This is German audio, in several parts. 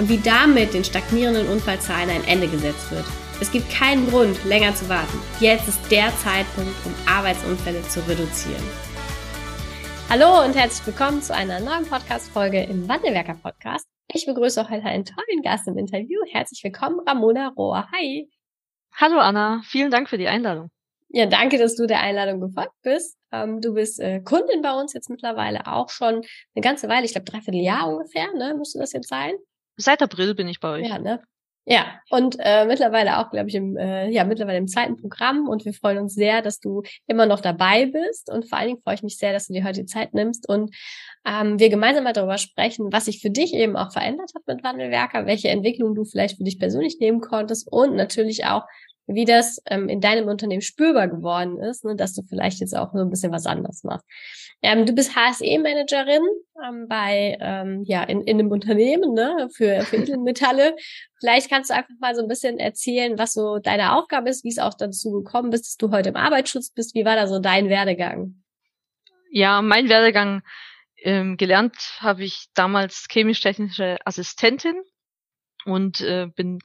und wie damit den stagnierenden Unfallzahlen ein Ende gesetzt wird. Es gibt keinen Grund, länger zu warten. Jetzt ist der Zeitpunkt, um Arbeitsunfälle zu reduzieren. Hallo und herzlich willkommen zu einer neuen Podcast-Folge im Wandelwerker Podcast. Ich begrüße heute einen tollen Gast im Interview. Herzlich willkommen, Ramona Rohr. Hi. Hallo Anna, vielen Dank für die Einladung. Ja, danke, dass du der Einladung gefolgt bist. Ähm, du bist äh, Kundin bei uns jetzt mittlerweile auch schon eine ganze Weile, ich glaube dreiviertel Jahr ungefähr, ne? Müsste das jetzt sein? Seit April bin ich bei euch. Ja, ne? Ja, und äh, mittlerweile auch, glaube ich, im, äh, ja, mittlerweile im zweiten Programm und wir freuen uns sehr, dass du immer noch dabei bist und vor allen Dingen freue ich mich sehr, dass du dir heute die Zeit nimmst und ähm, wir gemeinsam mal darüber sprechen, was sich für dich eben auch verändert hat mit Wandelwerker, welche Entwicklung du vielleicht für dich persönlich nehmen konntest und natürlich auch, wie das ähm, in deinem Unternehmen spürbar geworden ist, ne, dass du vielleicht jetzt auch nur ein bisschen was anderes machst. Ähm, du bist HSE-Managerin ähm, bei ähm, ja in, in einem Unternehmen ne, für, für Edelmetalle. vielleicht kannst du einfach mal so ein bisschen erzählen, was so deine Aufgabe ist, wie es auch dazu gekommen bist, dass du heute im Arbeitsschutz bist. Wie war da so dein Werdegang? Ja, mein Werdegang ähm, gelernt habe ich damals chemisch-technische Assistentin und äh, bin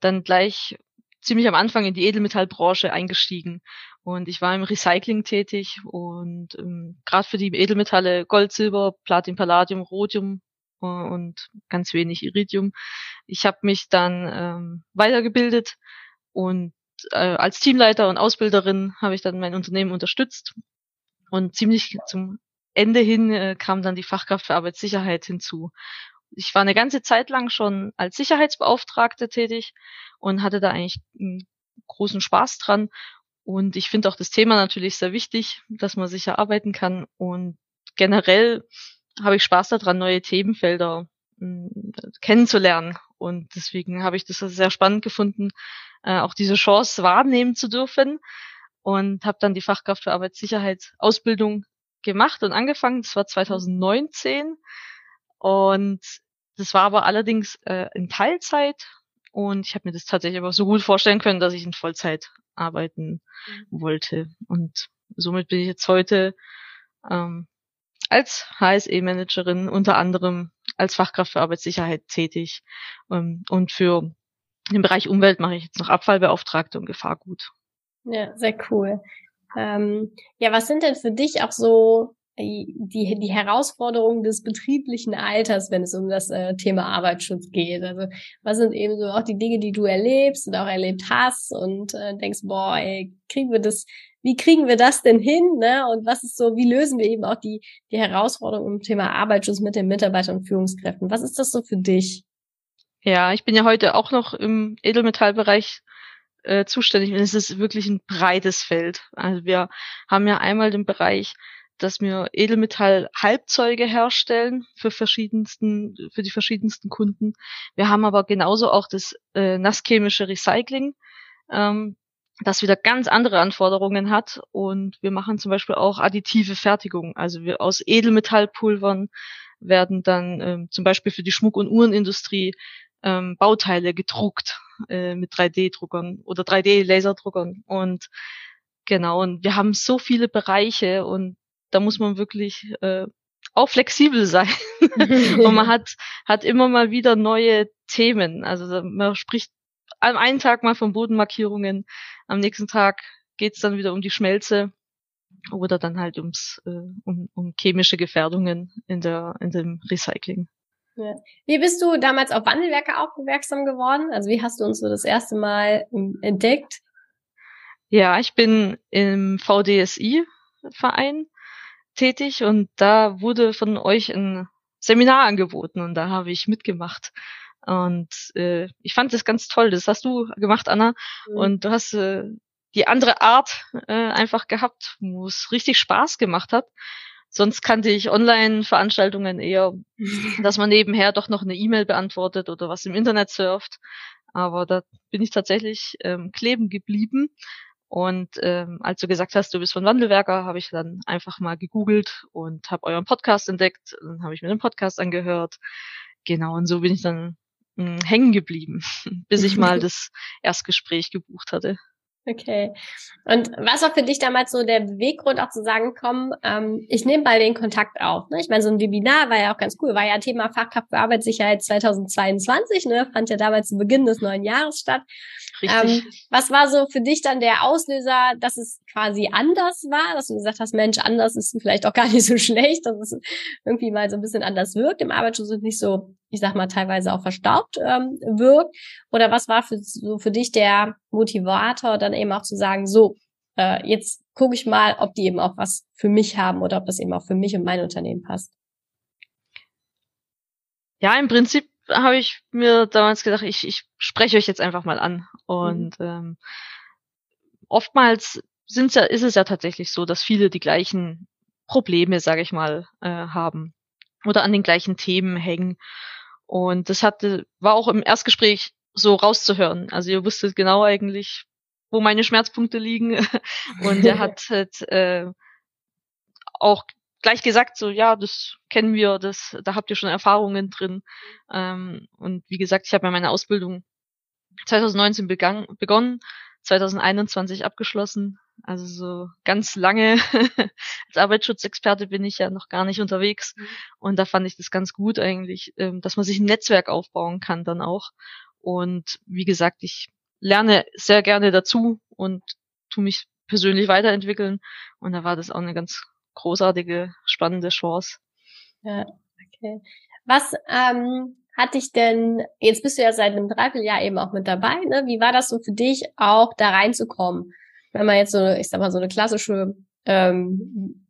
dann gleich ziemlich am Anfang in die Edelmetallbranche eingestiegen und ich war im Recycling tätig und ähm, gerade für die Edelmetalle Gold, Silber, Platin, Palladium, Rhodium äh, und ganz wenig Iridium. Ich habe mich dann ähm, weitergebildet und äh, als Teamleiter und Ausbilderin habe ich dann mein Unternehmen unterstützt und ziemlich zum Ende hin äh, kam dann die Fachkraft für Arbeitssicherheit hinzu. Ich war eine ganze Zeit lang schon als Sicherheitsbeauftragte tätig und hatte da eigentlich einen großen Spaß dran. Und ich finde auch das Thema natürlich sehr wichtig, dass man sicher arbeiten kann. Und generell habe ich Spaß daran, neue Themenfelder hm, kennenzulernen. Und deswegen habe ich das sehr spannend gefunden, äh, auch diese Chance wahrnehmen zu dürfen. Und habe dann die Fachkraft für Arbeitssicherheit Ausbildung gemacht und angefangen. Das war 2019. Und das war aber allerdings äh, in Teilzeit und ich habe mir das tatsächlich aber so gut vorstellen können, dass ich in Vollzeit arbeiten mhm. wollte. Und somit bin ich jetzt heute ähm, als HSE-Managerin unter anderem als Fachkraft für Arbeitssicherheit tätig. Ähm, und für den Bereich Umwelt mache ich jetzt noch Abfallbeauftragte und Gefahrgut. Ja, sehr cool. Ähm, ja, was sind denn für dich auch so die, die Herausforderungen des betrieblichen Alters, wenn es um das äh, Thema Arbeitsschutz geht. Also was sind eben so auch die Dinge, die du erlebst und auch erlebt hast und äh, denkst, boah, ey, kriegen wir das, wie kriegen wir das denn hin? Ne? Und was ist so, wie lösen wir eben auch die, die Herausforderungen im Thema Arbeitsschutz mit den Mitarbeitern und Führungskräften? Was ist das so für dich? Ja, ich bin ja heute auch noch im Edelmetallbereich äh, zuständig und es ist wirklich ein breites Feld. Also wir haben ja einmal den Bereich dass wir Edelmetall-Halbzeuge herstellen für verschiedensten, für die verschiedensten Kunden. Wir haben aber genauso auch das äh, nasschemische Recycling, ähm, das wieder ganz andere Anforderungen hat. Und wir machen zum Beispiel auch additive Fertigung. Also wir aus Edelmetallpulvern werden dann ähm, zum Beispiel für die Schmuck- und Uhrenindustrie ähm, Bauteile gedruckt äh, mit 3D-Druckern oder 3D-Laserdruckern. Und genau, und wir haben so viele Bereiche und da muss man wirklich äh, auch flexibel sein. und man hat, hat immer mal wieder neue Themen. Also man spricht am einen Tag mal von Bodenmarkierungen, am nächsten Tag geht's dann wieder um die Schmelze oder dann halt ums äh, um, um chemische Gefährdungen in der in dem Recycling. Ja. Wie bist du damals auf Wandelwerke aufmerksam geworden? Also wie hast du uns so das erste Mal ähm, entdeckt? Ja, ich bin im VDSI Verein tätig und da wurde von euch ein Seminar angeboten und da habe ich mitgemacht. Und äh, ich fand das ganz toll. Das hast du gemacht, Anna. Mhm. Und du hast äh, die andere Art äh, einfach gehabt, wo es richtig Spaß gemacht hat. sonst kannte ich Online-Veranstaltungen eher, dass man nebenher doch noch eine E-Mail beantwortet oder was im Internet surft. Aber da bin ich tatsächlich ähm, kleben geblieben. Und ähm, als du gesagt hast, du bist von Wandelwerker, habe ich dann einfach mal gegoogelt und habe euren Podcast entdeckt. Dann habe ich mir den Podcast angehört. Genau, und so bin ich dann mh, hm, hängen geblieben, bis ich mal das Erstgespräch gebucht hatte. Okay. Und was war für dich damals so der Beweggrund, auch zu sagen, komm, ähm, ich nehme mal den Kontakt auf. Ne? Ich meine, so ein Webinar war ja auch ganz cool, war ja Thema Fachkraft für Arbeitssicherheit 2022, ne? fand ja damals zu Beginn des neuen Jahres statt. Richtig. Ähm, was war so für dich dann der Auslöser, dass es quasi anders war, dass du gesagt hast, Mensch, anders ist vielleicht auch gar nicht so schlecht, dass es irgendwie mal so ein bisschen anders wirkt im Arbeitsschutz und nicht so, ich sag mal, teilweise auch verstaubt ähm, wirkt? Oder was war für, so für dich der Motivator, dann eben auch zu sagen, so, äh, jetzt gucke ich mal, ob die eben auch was für mich haben oder ob das eben auch für mich und mein Unternehmen passt. Ja, im Prinzip habe ich mir damals gedacht, ich, ich spreche euch jetzt einfach mal an. Und mhm. ähm, oftmals sind's ja, ist es ja tatsächlich so, dass viele die gleichen Probleme, sage ich mal, äh, haben oder an den gleichen Themen hängen. Und das hatte, war auch im Erstgespräch so rauszuhören. Also ihr wusstet genau eigentlich, wo meine Schmerzpunkte liegen. Und er hat halt, äh, auch gleich gesagt, so ja, das kennen wir, das, da habt ihr schon Erfahrungen drin. Ähm, und wie gesagt, ich habe ja meine Ausbildung 2019 begann, begonnen, 2021 abgeschlossen. Also so ganz lange als Arbeitsschutzexperte bin ich ja noch gar nicht unterwegs. Mhm. Und da fand ich das ganz gut eigentlich, ähm, dass man sich ein Netzwerk aufbauen kann dann auch. Und wie gesagt, ich lerne sehr gerne dazu und tu mich persönlich weiterentwickeln. Und da war das auch eine ganz großartige, spannende Chance. Ja, okay. Was ähm, hat dich denn, jetzt bist du ja seit einem Dreivierteljahr eben auch mit dabei, ne? Wie war das so für dich, auch da reinzukommen? Wenn man jetzt so, ich sag mal, so eine klassische ähm,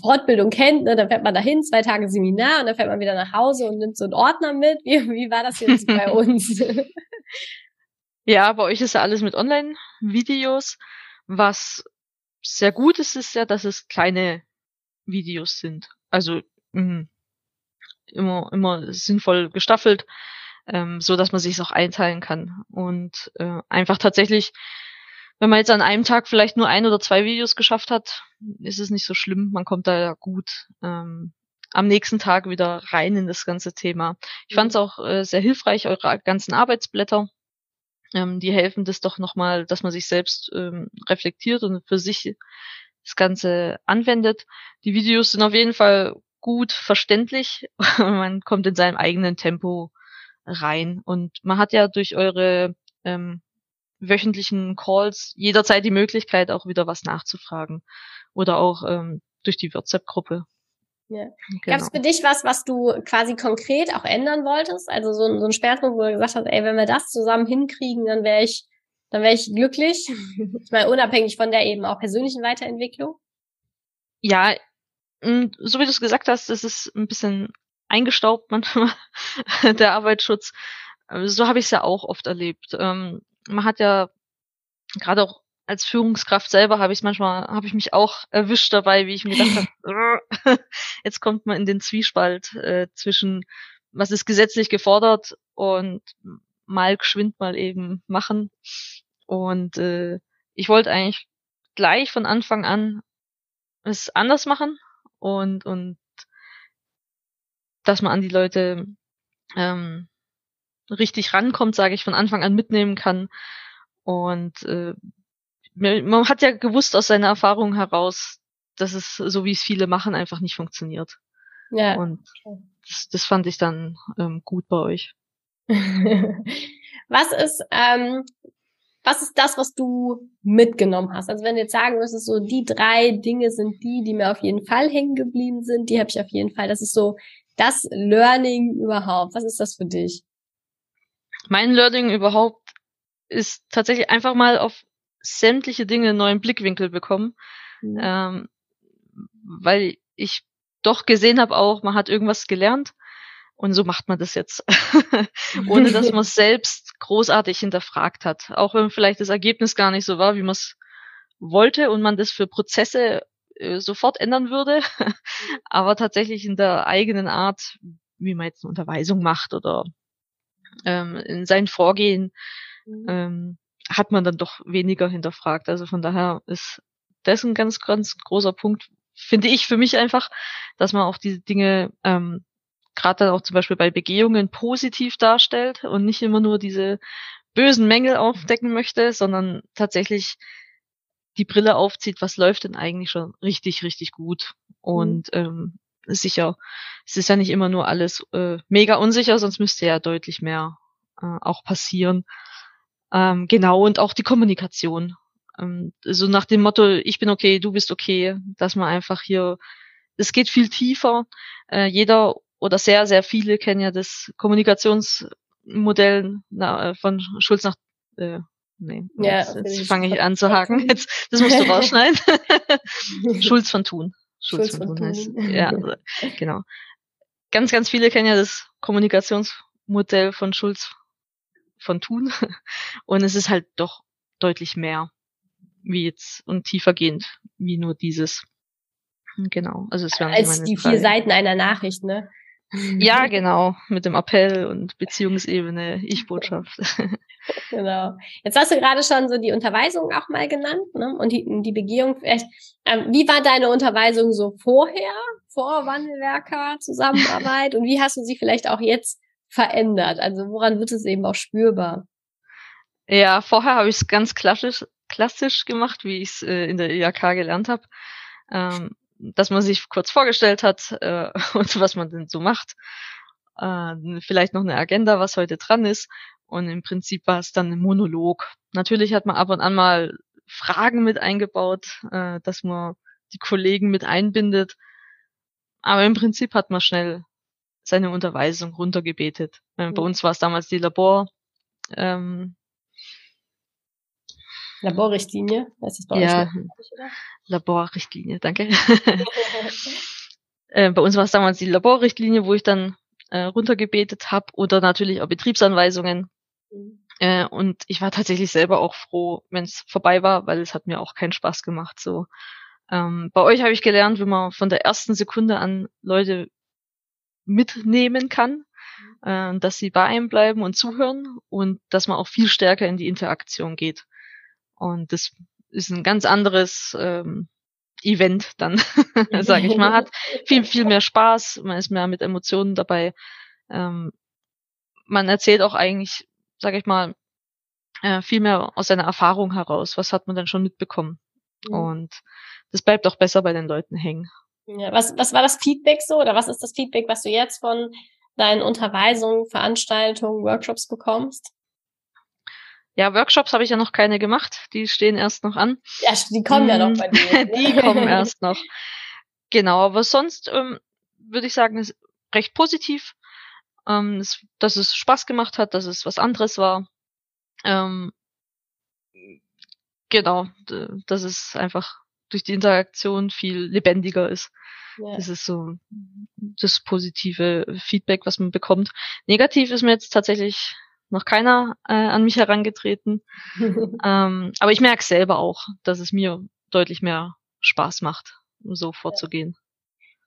Fortbildung kennt, ne, dann fährt man dahin, zwei Tage Seminar und dann fährt man wieder nach Hause und nimmt so einen Ordner mit. Wie, wie war das jetzt bei uns? ja, bei euch ist ja alles mit Online-Videos. Was sehr gut ist, ist ja, dass es kleine Videos sind. Also mh, immer immer sinnvoll gestaffelt, ähm, so dass man sich auch einteilen kann und äh, einfach tatsächlich, wenn man jetzt an einem Tag vielleicht nur ein oder zwei Videos geschafft hat, ist es nicht so schlimm. Man kommt da ja gut ähm, am nächsten Tag wieder rein in das ganze Thema. Ich fand es mhm. auch äh, sehr hilfreich, eure ganzen Arbeitsblätter ähm, die helfen das doch nochmal, dass man sich selbst ähm, reflektiert und für sich das Ganze anwendet. Die Videos sind auf jeden Fall gut verständlich. man kommt in seinem eigenen Tempo rein. Und man hat ja durch eure ähm, wöchentlichen Calls jederzeit die Möglichkeit, auch wieder was nachzufragen. Oder auch ähm, durch die WhatsApp-Gruppe. Ja. Genau. Gab es für dich was, was du quasi konkret auch ändern wolltest? Also so, so ein Schmerzpunkt, wo du gesagt hast, ey, wenn wir das zusammen hinkriegen, dann wäre ich, dann wäre ich glücklich. ich meine, unabhängig von der eben auch persönlichen Weiterentwicklung. Ja, so wie du es gesagt hast, das ist ein bisschen eingestaubt manchmal, der Arbeitsschutz. So habe ich es ja auch oft erlebt. Ähm, man hat ja gerade auch als Führungskraft selber habe ich manchmal, habe ich mich auch erwischt dabei, wie ich mir gedacht habe, jetzt kommt man in den Zwiespalt äh, zwischen, was ist gesetzlich gefordert und mal geschwind mal eben machen. Und äh, ich wollte eigentlich gleich von Anfang an es anders machen und, und dass man an die Leute ähm, richtig rankommt, sage ich, von Anfang an mitnehmen kann. Und äh, man hat ja gewusst aus seiner Erfahrung heraus, dass es, so wie es viele machen, einfach nicht funktioniert. Ja. Und das, das fand ich dann ähm, gut bei euch. was ist, ähm, was ist das, was du mitgenommen hast? Also wenn du jetzt sagen müsstest, so die drei Dinge sind die, die mir auf jeden Fall hängen geblieben sind, die habe ich auf jeden Fall. Das ist so das Learning überhaupt. Was ist das für dich? Mein Learning überhaupt ist tatsächlich einfach mal auf sämtliche Dinge einen neuen Blickwinkel bekommen, mhm. ähm, weil ich doch gesehen habe auch, man hat irgendwas gelernt und so macht man das jetzt, ohne dass man es selbst großartig hinterfragt hat, auch wenn vielleicht das Ergebnis gar nicht so war, wie man es wollte und man das für Prozesse äh, sofort ändern würde, aber tatsächlich in der eigenen Art, wie man jetzt eine Unterweisung macht oder ähm, in sein Vorgehen, mhm. ähm, hat man dann doch weniger hinterfragt. Also von daher ist das ein ganz, ganz großer Punkt, finde ich für mich einfach, dass man auch diese Dinge ähm, gerade dann auch zum Beispiel bei Begehungen positiv darstellt und nicht immer nur diese bösen Mängel aufdecken möchte, sondern tatsächlich die Brille aufzieht, was läuft denn eigentlich schon richtig, richtig gut. Und mhm. ähm, sicher, es ist ja nicht immer nur alles äh, mega unsicher, sonst müsste ja deutlich mehr äh, auch passieren. Ähm, genau, und auch die Kommunikation. Ähm, so nach dem Motto, ich bin okay, du bist okay, dass man einfach hier, es geht viel tiefer. Äh, jeder oder sehr, sehr viele kennen ja das Kommunikationsmodell na, von Schulz nach äh, Nee, ja, jetzt, jetzt fange ich an zu haken. Jetzt, das musst du rausschneiden. Schulz von Thun. Schulz, Schulz von, von Thun heißt. Ja, genau. Ganz, ganz viele kennen ja das Kommunikationsmodell von Schulz von Thun. Und es ist halt doch deutlich mehr wie jetzt und tiefergehend wie nur dieses. Genau. Also es wären Als die vier Seiten einer Nachricht, ne? Ja, genau, mit dem Appell und Beziehungsebene, Ich-Botschaft. genau. Jetzt hast du gerade schon so die Unterweisung auch mal genannt, ne? Und die, die Begehung vielleicht. Ähm, wie war deine Unterweisung so vorher, vor Wandelwerker Zusammenarbeit und wie hast du sie vielleicht auch jetzt verändert? Also woran wird es eben auch spürbar? Ja, vorher habe ich es ganz klassisch, klassisch gemacht, wie ich es äh, in der IAK gelernt habe. Ähm, dass man sich kurz vorgestellt hat äh, und was man denn so macht. Äh, vielleicht noch eine Agenda, was heute dran ist. Und im Prinzip war es dann ein Monolog. Natürlich hat man ab und an mal Fragen mit eingebaut, äh, dass man die Kollegen mit einbindet. Aber im Prinzip hat man schnell seine Unterweisung runtergebetet. Äh, bei uns war es damals die Labor, ähm, Laborrichtlinie, heißt das bei ja, euch? Laborrichtlinie, danke. äh, bei uns war es damals die Laborrichtlinie, wo ich dann äh, runtergebetet habe oder natürlich auch Betriebsanweisungen. Mhm. Äh, und ich war tatsächlich selber auch froh, wenn es vorbei war, weil es hat mir auch keinen Spaß gemacht. So ähm, bei euch habe ich gelernt, wie man von der ersten Sekunde an Leute mitnehmen kann, mhm. äh, dass sie bei einem bleiben und zuhören und dass man auch viel stärker in die Interaktion geht. Und das ist ein ganz anderes ähm, Event dann, sage ich mal. Hat viel, viel mehr Spaß, man ist mehr mit Emotionen dabei. Ähm, man erzählt auch eigentlich, sage ich mal, äh, viel mehr aus seiner Erfahrung heraus. Was hat man denn schon mitbekommen? Mhm. Und das bleibt auch besser bei den Leuten hängen. Ja, was, was war das Feedback so? Oder was ist das Feedback, was du jetzt von deinen Unterweisungen, Veranstaltungen, Workshops bekommst? Ja, Workshops habe ich ja noch keine gemacht. Die stehen erst noch an. Ja, die kommen ja noch bei dir. Ne? die kommen erst noch. Genau, aber sonst ähm, würde ich sagen, ist recht positiv. Ähm, dass, dass es Spaß gemacht hat, dass es was anderes war. Ähm, genau, dass es einfach durch die Interaktion viel lebendiger ist. Ja. Das ist so das positive Feedback, was man bekommt. Negativ ist mir jetzt tatsächlich noch keiner äh, an mich herangetreten. ähm, aber ich merke selber auch, dass es mir deutlich mehr Spaß macht, so vorzugehen.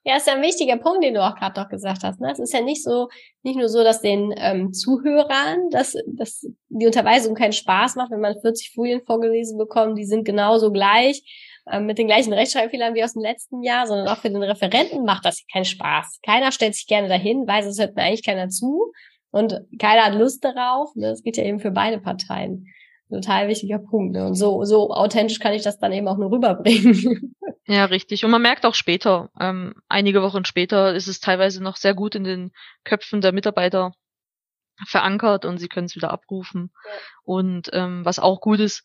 Ja, ist ja ein wichtiger Punkt, den du auch gerade doch gesagt hast. Ne? Es ist ja nicht so, nicht nur so, dass den ähm, Zuhörern, dass, dass die Unterweisung keinen Spaß macht, wenn man 40 Folien vorgelesen bekommt, die sind genauso gleich, ähm, mit den gleichen Rechtschreibfehlern wie aus dem letzten Jahr, sondern auch für den Referenten macht das keinen Spaß. Keiner stellt sich gerne dahin, weiß, es hört mir eigentlich keiner zu und keiner hat Lust darauf. Ne? Das geht ja eben für beide Parteien. Total wichtiger Punkt. Ne? Und so, so authentisch kann ich das dann eben auch nur rüberbringen. Ja, richtig. Und man merkt auch später, ähm, einige Wochen später ist es teilweise noch sehr gut in den Köpfen der Mitarbeiter verankert und sie können es wieder abrufen. Ja. Und ähm, was auch gut ist,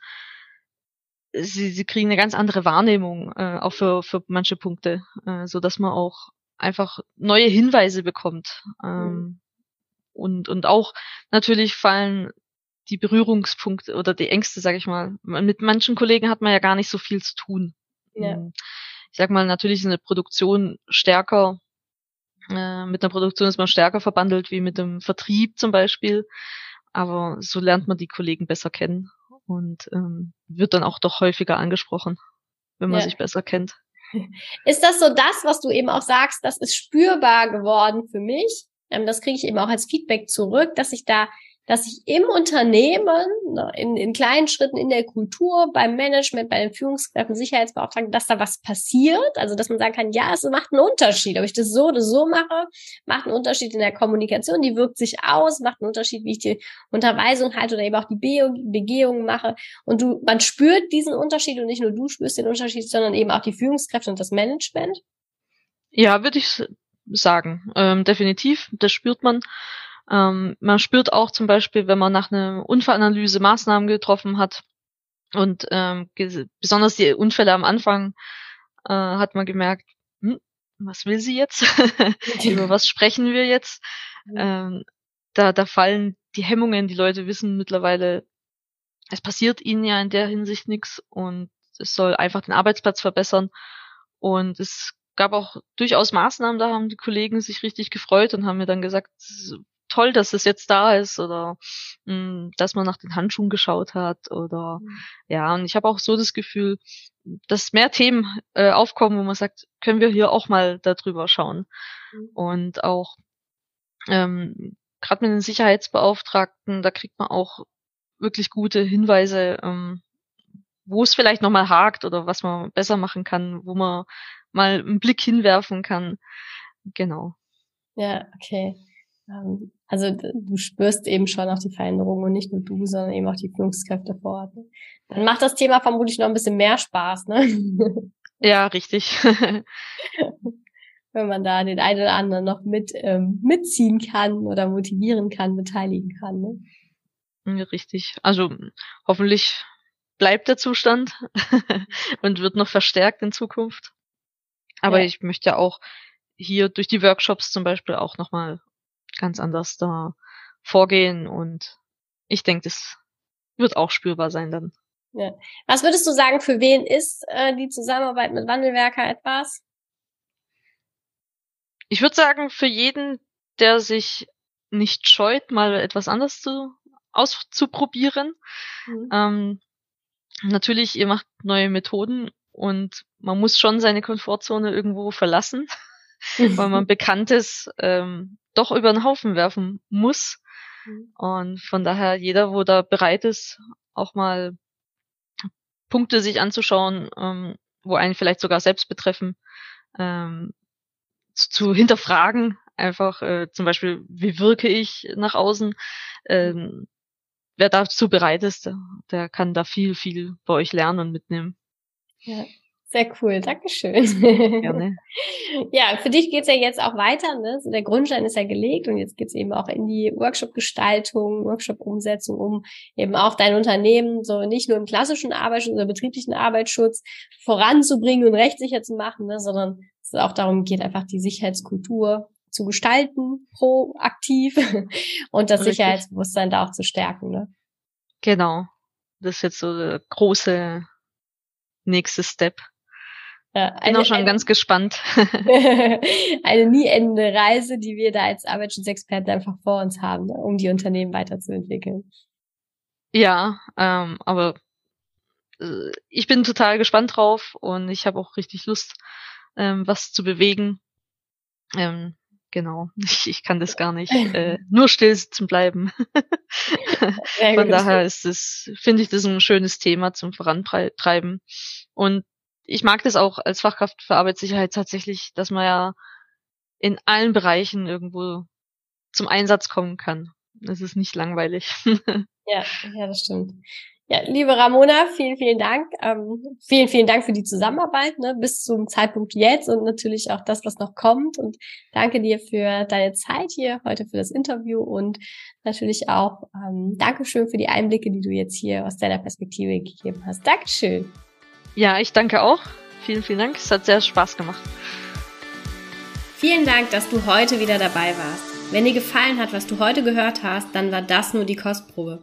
sie, sie kriegen eine ganz andere Wahrnehmung, äh, auch für, für manche Punkte, äh, so dass man auch einfach neue Hinweise bekommt. Ähm, mhm und, und auch natürlich fallen die Berührungspunkte oder die Ängste, sage ich mal. Mit manchen Kollegen hat man ja gar nicht so viel zu tun. Ja. Hm. Ich sag mal, natürlich ist eine Produktion stärker, äh, mit einer Produktion ist man stärker verbandelt wie mit dem Vertrieb zum Beispiel. Aber so lernt man die Kollegen besser kennen und ähm, wird dann auch doch häufiger angesprochen, wenn man ja. sich besser kennt. Ist das so das, was du eben auch sagst, das ist spürbar geworden für mich? Ähm, das kriege ich eben auch als Feedback zurück, dass ich da dass ich im Unternehmen, ne, in, in kleinen Schritten in der Kultur, beim Management, bei den Führungskräften, Sicherheitsbeauftragten, dass da was passiert. Also, dass man sagen kann, ja, es macht einen Unterschied. Ob ich das so oder so mache, macht einen Unterschied in der Kommunikation, die wirkt sich aus, macht einen Unterschied, wie ich die Unterweisung halte oder eben auch die Be Begehungen mache. Und du, man spürt diesen Unterschied und nicht nur du spürst den Unterschied, sondern eben auch die Führungskräfte und das Management. Ja, würde ich sagen. Ähm, definitiv, das spürt man. Ähm, man spürt auch zum Beispiel, wenn man nach einer Unfallanalyse Maßnahmen getroffen hat und ähm, besonders die Unfälle am Anfang äh, hat man gemerkt, hm, was will sie jetzt? Über was sprechen wir jetzt? Ähm, da, da fallen die Hemmungen, die Leute wissen mittlerweile, es passiert ihnen ja in der Hinsicht nichts und es soll einfach den Arbeitsplatz verbessern. Und es gab auch durchaus Maßnahmen, da haben die Kollegen sich richtig gefreut und haben mir dann gesagt, toll, dass es jetzt da ist oder mh, hm, dass man nach den Handschuhen geschaut hat oder mhm. ja, und ich habe auch so das Gefühl, dass mehr Themen äh, aufkommen, wo man sagt, können wir hier auch mal darüber schauen. Mhm. Und auch ähm, gerade mit den Sicherheitsbeauftragten, da kriegt man auch wirklich gute Hinweise, ähm, wo es vielleicht nochmal hakt oder was man besser machen kann, wo man mal einen Blick hinwerfen kann. Genau. Ja, okay. Ähm, also du spürst eben schon auch die Veränderung und nicht nur du, sondern eben auch die Führungskräfte vor Ort. Dann macht das Thema vermutlich noch ein bisschen mehr Spaß, ne? Ja, richtig. Wenn man da den einen oder anderen noch mit ähm, mitziehen kann oder motivieren kann, beteiligen kann. Ne? Ja, richtig. Also hoffentlich bleibt der Zustand und wird noch verstärkt in Zukunft. Aber ja. ich möchte auch hier durch die Workshops zum Beispiel auch nochmal ganz anders da vorgehen und ich denke, das wird auch spürbar sein dann. Ja. Was würdest du sagen, für wen ist äh, die Zusammenarbeit mit Wandelwerker etwas? Ich würde sagen, für jeden, der sich nicht scheut, mal etwas anderes zu auszuprobieren. Mhm. Ähm, natürlich, ihr macht neue Methoden und man muss schon seine Komfortzone irgendwo verlassen, weil man Bekanntes ähm, doch über den Haufen werfen muss. Mhm. Und von daher jeder, wo da bereit ist, auch mal Punkte sich anzuschauen, ähm, wo einen vielleicht sogar selbst betreffen, ähm, zu, zu hinterfragen, einfach äh, zum Beispiel, wie wirke ich nach außen, ähm, wer dazu bereit ist, der, kann da viel, viel bei euch lernen und mitnehmen. Ja. Sehr cool, Dankeschön. Gerne. ja, für dich geht's ja jetzt auch weiter. Ne? So der Grundstein ist ja gelegt und jetzt geht's eben auch in die Workshop-Gestaltung, Workshop-Umsetzung, um eben auch dein Unternehmen so nicht nur im klassischen Arbeitsschutz oder betrieblichen Arbeitsschutz voranzubringen und rechtssicher zu machen, ne? sondern es auch darum geht, einfach die Sicherheitskultur zu gestalten, proaktiv und das Richtig. Sicherheitsbewusstsein da auch zu stärken. Ne? Genau. Das ist jetzt so der große nächste Step. Ja, eine, Bin auch schon eine, ganz gespannt. eine nie endende Reise, die wir da als Arbeitsschutzexperten einfach vor uns haben, ne, um die Unternehmen weiterzuentwickeln. Ja, ähm, aber äh, ich bin total gespannt drauf und ich habe auch richtig Lust, ähm, was zu bewegen. Ähm, genau, ich, ich kann das gar nicht äh, nur still sitzen bleiben. Von daher ist es, finde ich das ein schönes Thema zum Vorantreiben. Und ich mag das auch als Fachkraft für Arbeitssicherheit tatsächlich, dass man ja in allen Bereichen irgendwo zum Einsatz kommen kann. Es ist nicht langweilig. ja, ja, das stimmt. Ja, liebe Ramona, vielen, vielen Dank. Ähm, vielen, vielen Dank für die Zusammenarbeit ne, bis zum Zeitpunkt jetzt und natürlich auch das, was noch kommt. Und danke dir für deine Zeit hier heute für das Interview und natürlich auch ähm, Dankeschön für die Einblicke, die du jetzt hier aus deiner Perspektive gegeben hast. Dankeschön. Ja, ich danke auch. Vielen, vielen Dank. Es hat sehr Spaß gemacht. Vielen Dank, dass du heute wieder dabei warst. Wenn dir gefallen hat, was du heute gehört hast, dann war das nur die Kostprobe.